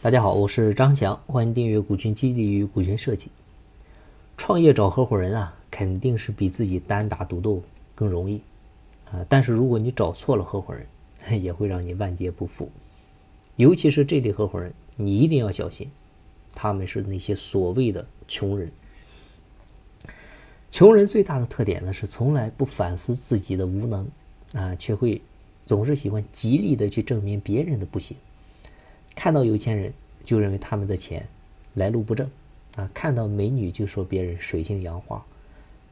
大家好，我是张翔，欢迎订阅股权激励与股权设计。创业找合伙人啊，肯定是比自己单打独斗更容易啊。但是如果你找错了合伙人，也会让你万劫不复。尤其是这类合伙人，你一定要小心，他们是那些所谓的穷人。穷人最大的特点呢，是从来不反思自己的无能啊，却会总是喜欢极力的去证明别人的不行。看到有钱人就认为他们的钱来路不正啊，看到美女就说别人水性杨花，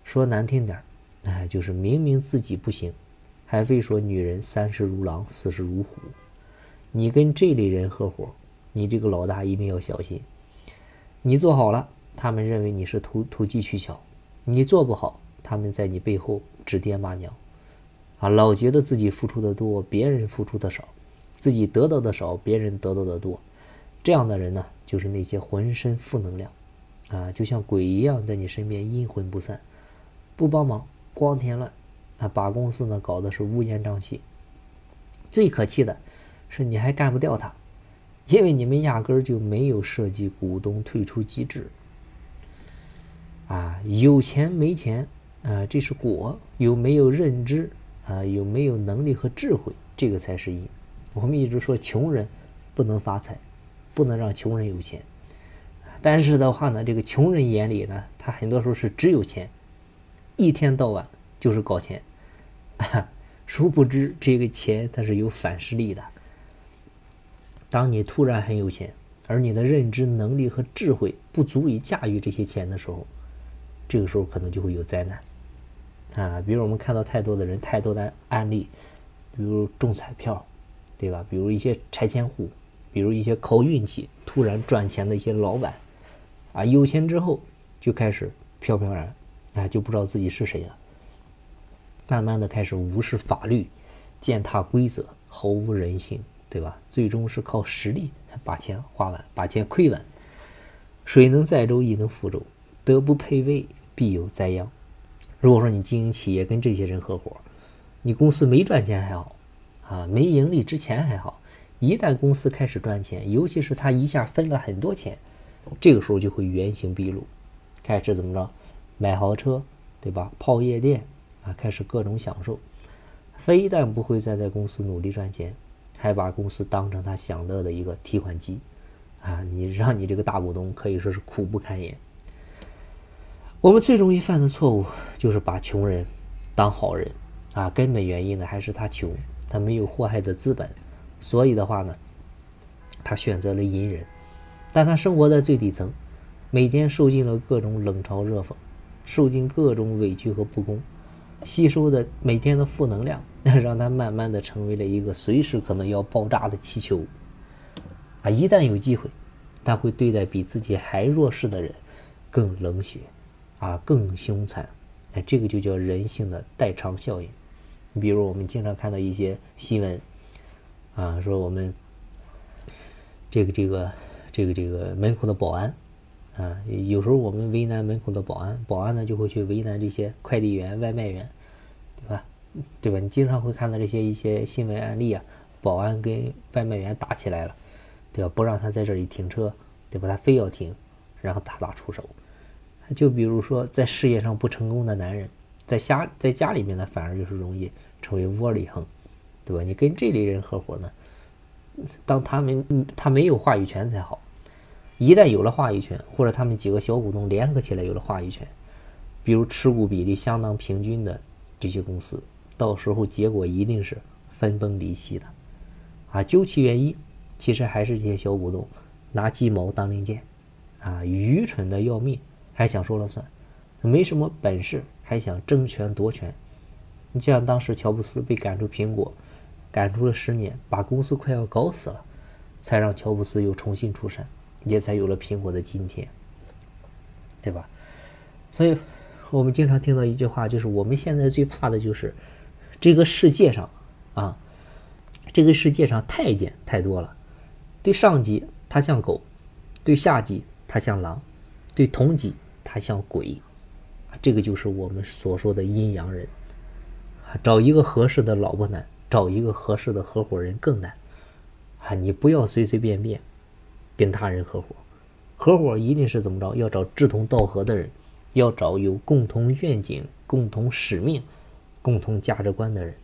说难听点儿，哎，就是明明自己不行，还非说女人三十如狼，四十如虎。你跟这类人合伙，你这个老大一定要小心。你做好了，他们认为你是投投机取巧；你做不好，他们在你背后指爹骂娘，啊，老觉得自己付出的多，别人付出的少。自己得到的少，别人得到的多，这样的人呢，就是那些浑身负能量，啊，就像鬼一样在你身边阴魂不散，不帮忙光添乱，啊，把公司呢搞得是乌烟瘴气。最可气的是你还干不掉他，因为你们压根儿就没有设计股东退出机制。啊，有钱没钱啊，这是果；有没有认知啊，有没有能力和智慧，这个才是因。我们一直说穷人不能发财，不能让穷人有钱。但是的话呢，这个穷人眼里呢，他很多时候是只有钱，一天到晚就是搞钱。殊不知这个钱它是有反噬力的。当你突然很有钱，而你的认知能力和智慧不足以驾驭这些钱的时候，这个时候可能就会有灾难。啊，比如我们看到太多的人，太多的案例，比如中彩票。对吧？比如一些拆迁户，比如一些靠运气突然赚钱的一些老板，啊，有钱之后就开始飘飘然，啊，就不知道自己是谁了。慢慢的开始无视法律，践踏规则，毫无人性，对吧？最终是靠实力把钱花完，把钱亏完。水能载舟，亦能覆舟，德不配位，必有灾殃。如果说你经营企业跟这些人合伙，你公司没赚钱还好。啊，没盈利之前还好，一旦公司开始赚钱，尤其是他一下分了很多钱，这个时候就会原形毕露，开始怎么着，买豪车，对吧？泡夜店啊，开始各种享受，非但不会再在公司努力赚钱，还把公司当成他享乐的一个提款机，啊，你让你这个大股东可以说是苦不堪言。我们最容易犯的错误就是把穷人当好人，啊，根本原因呢还是他穷。他没有祸害的资本，所以的话呢，他选择了隐忍，但他生活在最底层，每天受尽了各种冷嘲热讽，受尽各种委屈和不公，吸收的每天的负能量，让他慢慢的成为了一个随时可能要爆炸的气球。啊，一旦有机会，他会对待比自己还弱势的人更冷血，啊，更凶残。哎，这个就叫人性的代偿效应。你比如我们经常看到一些新闻，啊，说我们这个这个这个这个门口的保安，啊，有时候我们为难门口的保安，保安呢就会去为难这些快递员、外卖员，对吧？对吧？你经常会看到这些一些新闻案例啊，保安跟外卖员打起来了，对吧？不让他在这里停车，对吧？他非要停，然后大打出手。就比如说在事业上不成功的男人，在家在家里面呢，反而就是容易。成为窝里横，对吧？你跟这类人合伙呢，当他们他没有话语权才好。一旦有了话语权，或者他们几个小股东联合起来有了话语权，比如持股比例相当平均的这些公司，到时候结果一定是分崩离析的。啊，究其原因，其实还是这些小股东拿鸡毛当令箭，啊，愚蠢的要命，还想说了算，没什么本事，还想争权夺权。你像当时乔布斯被赶出苹果，赶出了十年，把公司快要搞死了，才让乔布斯又重新出山，也才有了苹果的今天，对吧？所以，我们经常听到一句话，就是我们现在最怕的就是这个世界上啊，这个世界上太监太多了，对上级他像狗，对下级他像狼，对同级他像鬼，这个就是我们所说的阴阳人。找一个合适的老婆难，找一个合适的合伙人更难。啊，你不要随随便便，跟他人合伙。合伙一定是怎么着？要找志同道合的人，要找有共同愿景、共同使命、共同价值观的人。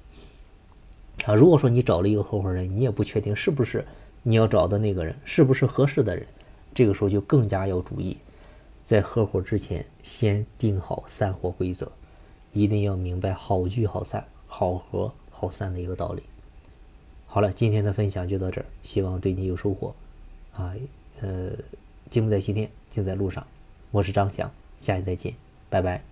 啊，如果说你找了一个合伙人，你也不确定是不是你要找的那个人，是不是合适的人，这个时候就更加要注意，在合伙之前先定好散伙规则，一定要明白好聚好散、好合好散的一个道理。好了，今天的分享就到这儿，希望对你有收获。啊，呃，精在西天，尽在路上。我是张翔，下期再见，拜拜。